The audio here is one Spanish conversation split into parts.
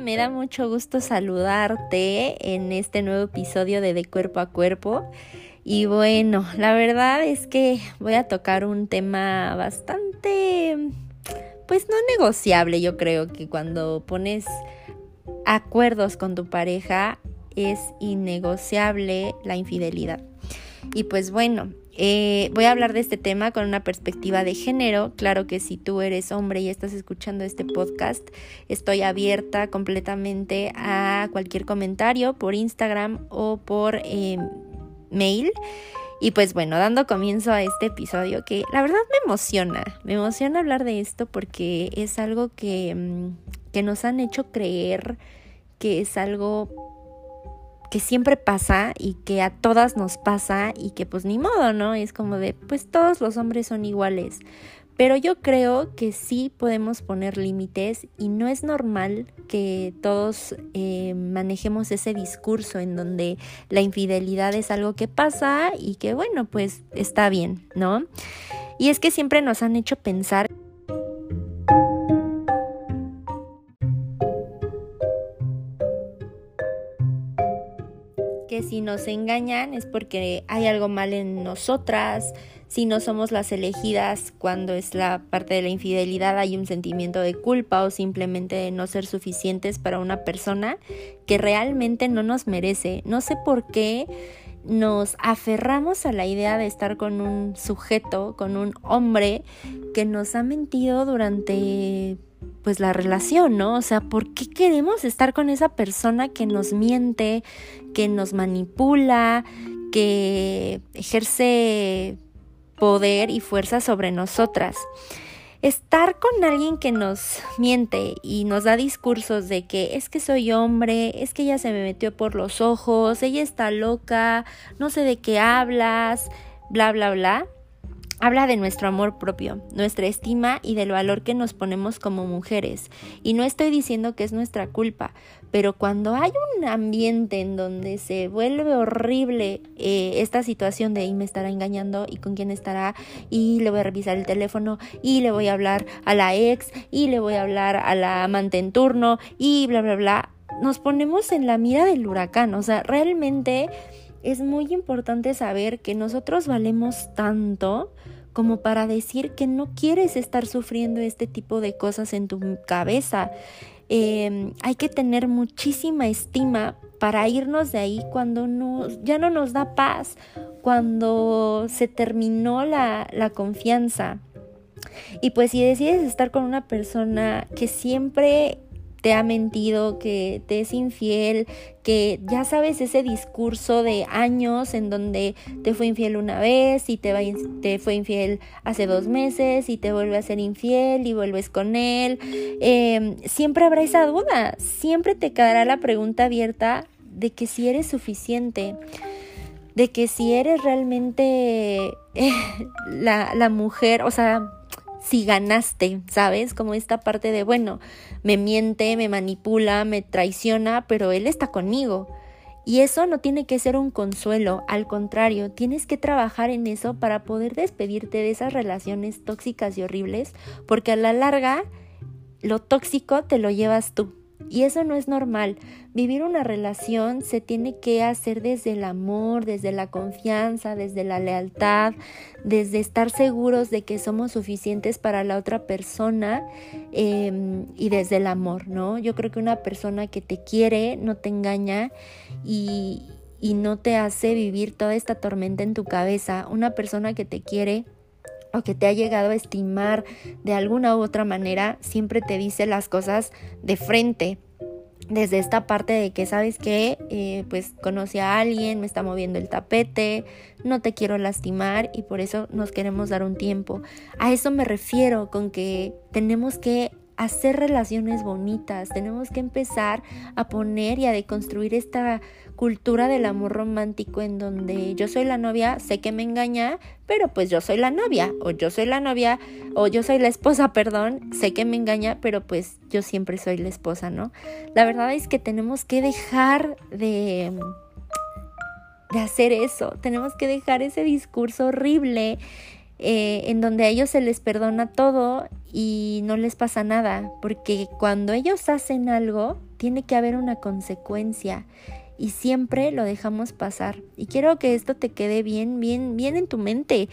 Me da mucho gusto saludarte en este nuevo episodio de De Cuerpo a Cuerpo. Y bueno, la verdad es que voy a tocar un tema bastante, pues no negociable. Yo creo que cuando pones acuerdos con tu pareja es innegociable la infidelidad. Y pues bueno, eh, voy a hablar de este tema con una perspectiva de género. Claro que si tú eres hombre y estás escuchando este podcast, estoy abierta completamente a cualquier comentario por Instagram o por em, mail. Y pues bueno, dando comienzo a este episodio que la verdad me emociona, me emociona hablar de esto porque es algo que, em, que nos han hecho creer que es algo que siempre pasa y que a todas nos pasa y que pues ni modo, ¿no? Es como de, pues todos los hombres son iguales. Pero yo creo que sí podemos poner límites y no es normal que todos eh, manejemos ese discurso en donde la infidelidad es algo que pasa y que bueno, pues está bien, ¿no? Y es que siempre nos han hecho pensar si nos engañan es porque hay algo mal en nosotras, si no somos las elegidas cuando es la parte de la infidelidad hay un sentimiento de culpa o simplemente de no ser suficientes para una persona que realmente no nos merece. No sé por qué nos aferramos a la idea de estar con un sujeto, con un hombre que nos ha mentido durante pues la relación, ¿no? O sea, ¿por qué queremos estar con esa persona que nos miente, que nos manipula, que ejerce poder y fuerza sobre nosotras? Estar con alguien que nos miente y nos da discursos de que es que soy hombre, es que ella se me metió por los ojos, ella está loca, no sé de qué hablas, bla, bla, bla Habla de nuestro amor propio, nuestra estima y del valor que nos ponemos como mujeres. Y no estoy diciendo que es nuestra culpa, pero cuando hay un ambiente en donde se vuelve horrible eh, esta situación de y me estará engañando y con quién estará y le voy a revisar el teléfono y le voy a hablar a la ex y le voy a hablar a la amante en turno y bla, bla, bla, nos ponemos en la mira del huracán. O sea, realmente es muy importante saber que nosotros valemos tanto como para decir que no quieres estar sufriendo este tipo de cosas en tu cabeza. Em, hay que tener muchísima estima para irnos de ahí cuando no, ya no nos da paz, cuando se terminó la, la confianza. Y pues si decides estar con una persona que siempre te ha mentido, que te es infiel, que ya sabes ese discurso de años en donde te fue infiel una vez y te, fue infiel hace dos meses y te vuelve a ser infiel y vuelves con él. Em, siempre habrá esa duda, siempre te quedará la pregunta abierta de que si eres suficiente de que si eres realmente la, la mujer, o sea, si ganaste, ¿sabes? Como esta parte de, bueno, me miente, me manipula, me traiciona, pero él está conmigo. Y eso no tiene que ser un consuelo, al contrario, tienes que trabajar en eso para poder despedirte de esas relaciones tóxicas y horribles, porque a la larga lo tóxico te lo llevas tú. Y eso no es normal. Vivir una relación se tiene que hacer desde el amor, desde la confianza, desde la lealtad, desde estar seguros de que somos suficientes para la otra persona em, y desde el amor, ¿no? Yo creo que una persona que te quiere no te engaña y, y no te hace vivir toda esta tormenta en tu cabeza. Una persona que te quiere o que te ha llegado a estimar de alguna u otra manera, siempre te dice las cosas de frente. Desde esta parte de que sabes que eh, pues conoce a alguien, me está moviendo el tapete, no te quiero lastimar y por eso nos queremos dar un tiempo. A eso me refiero con que tenemos que hacer relaciones bonitas, tenemos que empezar a poner y a deconstruir esta cultura del amor romántico en donde yo soy la novia, sé que me engaña, pero pues yo soy la novia, o yo soy la novia, o yo soy la esposa, perdón, sé que me engaña, pero pues yo siempre soy la esposa, ¿no? La verdad es que tenemos que dejar de de hacer eso, tenemos que dejar ese discurso horrible eh, en donde a ellos se les perdona todo y no les pasa nada, porque cuando ellos hacen algo, tiene que haber una consecuencia y siempre lo dejamos pasar. Y quiero que esto te quede bien, bien, bien en tu mente.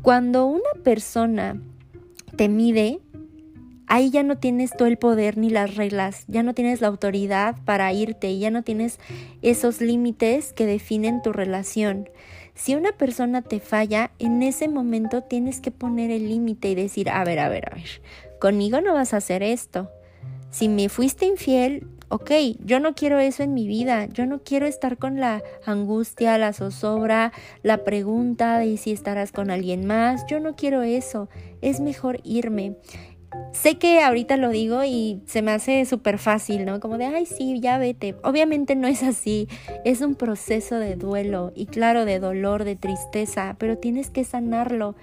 Cuando una persona te mide, ahí ya no tienes todo el poder ni las reglas, ya no tienes la autoridad para irte, ya no tienes esos límites que definen tu relación. Si una persona te falla, en ese momento tienes que poner el límite y decir, a ver, a ver, a ver, conmigo no vas a hacer esto. Si me fuiste infiel, ok, yo no quiero eso en mi vida, yo no quiero estar con la angustia, la zozobra, la pregunta de si estarás con alguien más, yo no quiero eso, es mejor irme. Sé que ahorita lo digo y se me hace súper fácil, ¿no? Como de, ay, sí, ya vete. Obviamente no es así, es un proceso de duelo y claro, de dolor, de tristeza, pero tienes que sanarlo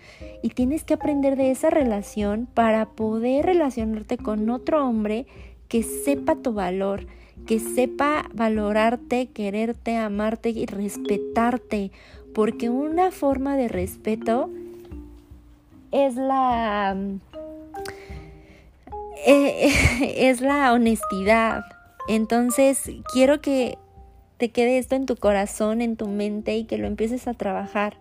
y tienes que aprender de esa relación para poder relacionarte con otro hombre que sepa tu valor, que sepa valorarte, quererte, amarte y respetarte, porque una forma de respeto es la eh, es la honestidad. Entonces, quiero que te quede esto en tu corazón, en tu mente y que lo empieces a trabajar.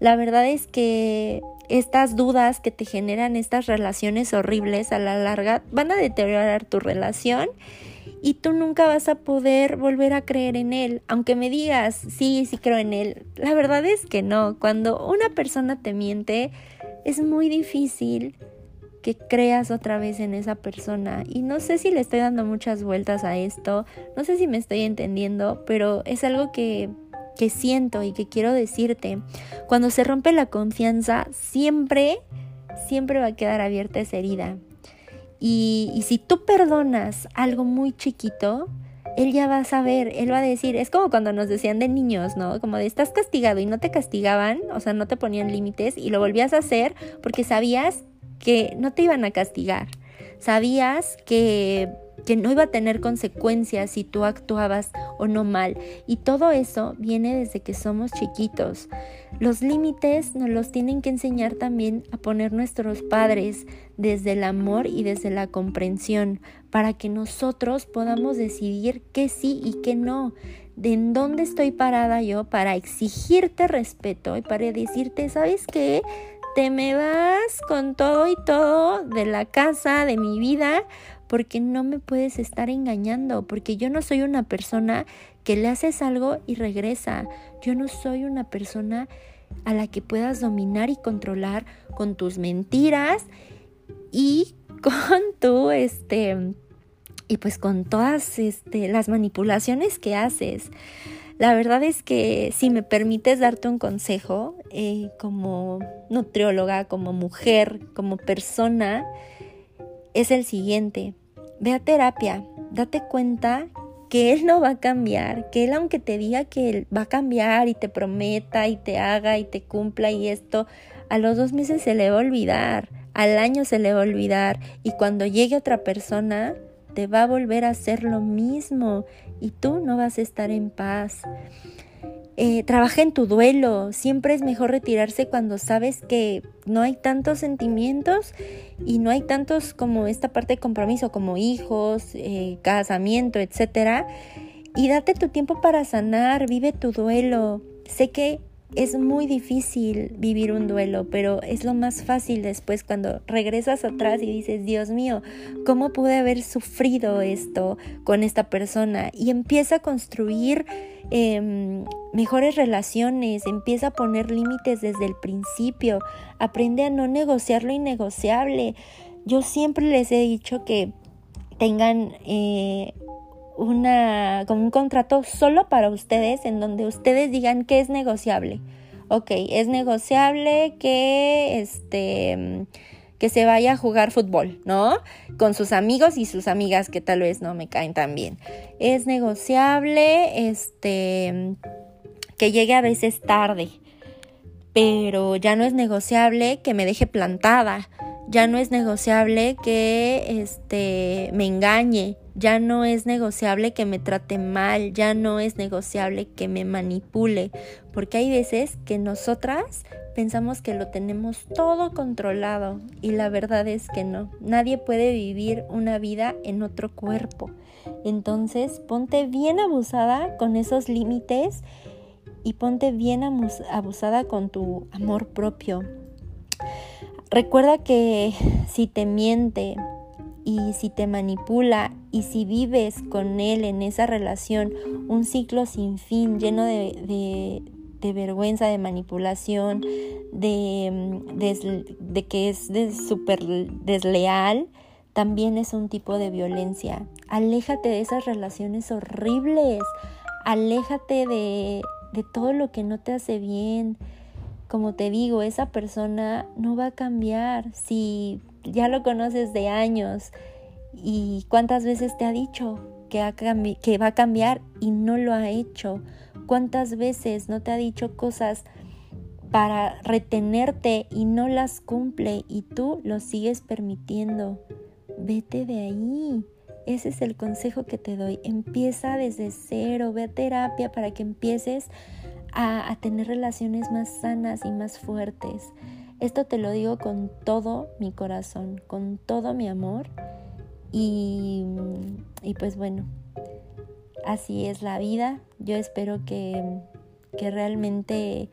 La verdad es que estas dudas que te generan estas relaciones horribles a la larga van a deteriorar tu relación y tú nunca vas a poder volver a creer en él, aunque me digas, sí, sí creo en él. La verdad es que no, cuando una persona te miente es muy difícil que creas otra vez en esa persona. Y no sé si le estoy dando muchas vueltas a esto, no sé si me estoy entendiendo, pero es algo que, que siento y que quiero decirte. Cuando se rompe la confianza, siempre, siempre va a quedar abierta esa herida. Y, y si tú perdonas algo muy chiquito, él ya va a saber, él va a decir, es como cuando nos decían de niños, ¿no? Como de estás castigado y no te castigaban, o sea, no te ponían límites y lo volvías a hacer porque sabías que no te iban a castigar. Sabías que, que no iba a tener consecuencias si tú actuabas o no mal. Y todo eso viene desde que somos chiquitos. Los límites nos los tienen que enseñar también a poner nuestros padres desde el amor y desde la comprensión para que nosotros podamos decidir qué sí y qué no de en dónde estoy parada yo para exigirte respeto y para decirte, ¿sabes qué? Te me vas con todo y todo de la casa, de mi vida, porque no me puedes estar engañando, porque yo no soy una persona que le haces algo y regresa. Yo no soy una persona a la que puedas dominar y controlar con tus mentiras y con tu este y pues con todas este, las manipulaciones que haces. La verdad es que si me permites darte un consejo eh, como nutrióloga, como mujer, como persona, es el siguiente. Ve a terapia, date cuenta que él no va a cambiar, que él aunque te diga que él va a cambiar y te prometa y te haga y te cumpla y esto, a los dos meses se le va a olvidar, al año se le va a olvidar y cuando llegue otra persona te va a volver a hacer lo mismo y tú no vas a estar en paz. Eh, trabaja en tu duelo. Siempre es mejor retirarse cuando sabes que no hay tantos sentimientos y no hay tantos como esta parte de compromiso, como hijos, eh, casamiento, etc. Y date tu tiempo para sanar, vive tu duelo. Sé que es muy difícil vivir un duelo, pero es lo más fácil después cuando regresas atrás y dices, Dios mío, ¿cómo pude haber sufrido esto con esta persona? Y empieza a construir em, mejores relaciones, empieza a poner límites desde el principio, aprende a no negociar lo innegociable. Yo siempre les he dicho que tengan eh, una, como un contrato solo para ustedes en donde ustedes digan que es negociable. Ok, es negociable que este que se vaya a jugar fútbol, ¿no? Con sus amigos y sus amigas que tal vez no me caen tan bien. Es negociable este que llegue a veces tarde, pero ya no es negociable que me deje plantada ya no es negociable que este me engañe, ya no es negociable que me trate mal, ya no es negociable que me manipule, porque hay veces que nosotras pensamos que lo tenemos todo controlado y la verdad es que no. Nadie puede vivir una vida en otro cuerpo. Entonces, ponte bien abusada con esos límites y ponte bien abusada con tu amor propio. Recuerda que si te miente y si te manipula y si vives con él en esa relación un ciclo sin fin lleno de, vergüenza, de manipulación, de, de que es súper desleal, también es un tipo de violencia. Aléjate de esas relaciones horribles, aléjate de, de todo lo que no te hace bien. Como te digo, esa persona no va a cambiar si ya lo conoces de años y cuántas veces te ha dicho que, que va a cambiar y no lo ha hecho. ¿Cuántas veces no te ha dicho cosas para retenerte y no las cumple y tú lo sigues permitiendo? Vete de ahí. Ese es el consejo que te doy. Empieza desde cero, ve a terapia para que empieces a, tener relaciones más sanas y más fuertes. Esto te lo digo con todo mi corazón, con todo mi amor. Y, y pues bueno, así es la vida. Yo espero que, que realmente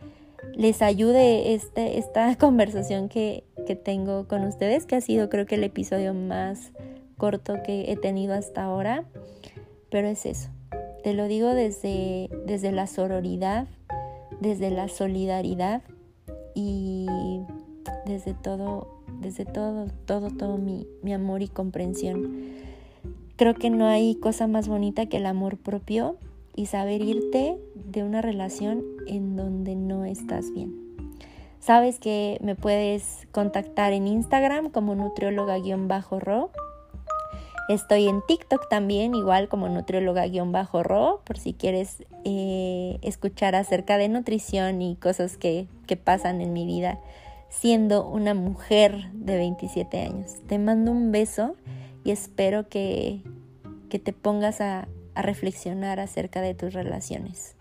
les ayude este, esta conversación que, que tengo con ustedes, que ha sido creo que el episodio más corto que he tenido hasta ahora, pero es eso. Te lo digo desde, desde la sororidad, desde la solidaridad y desde todo, desde todo, todo, todo mi, mi amor y comprensión. Creo que no hay cosa más bonita que el amor propio y saber irte de una relación en donde no estás bien. Sabes que me puedes contactar en Instagram como nutrióloga-ro Estoy en TikTok también, igual como nutrióloga-ro, por si quieres eh, escuchar acerca de nutrición y cosas que, pasan en mi vida siendo una mujer de 27 años. Te mando un beso y espero que, te pongas a reflexionar acerca de tus relaciones.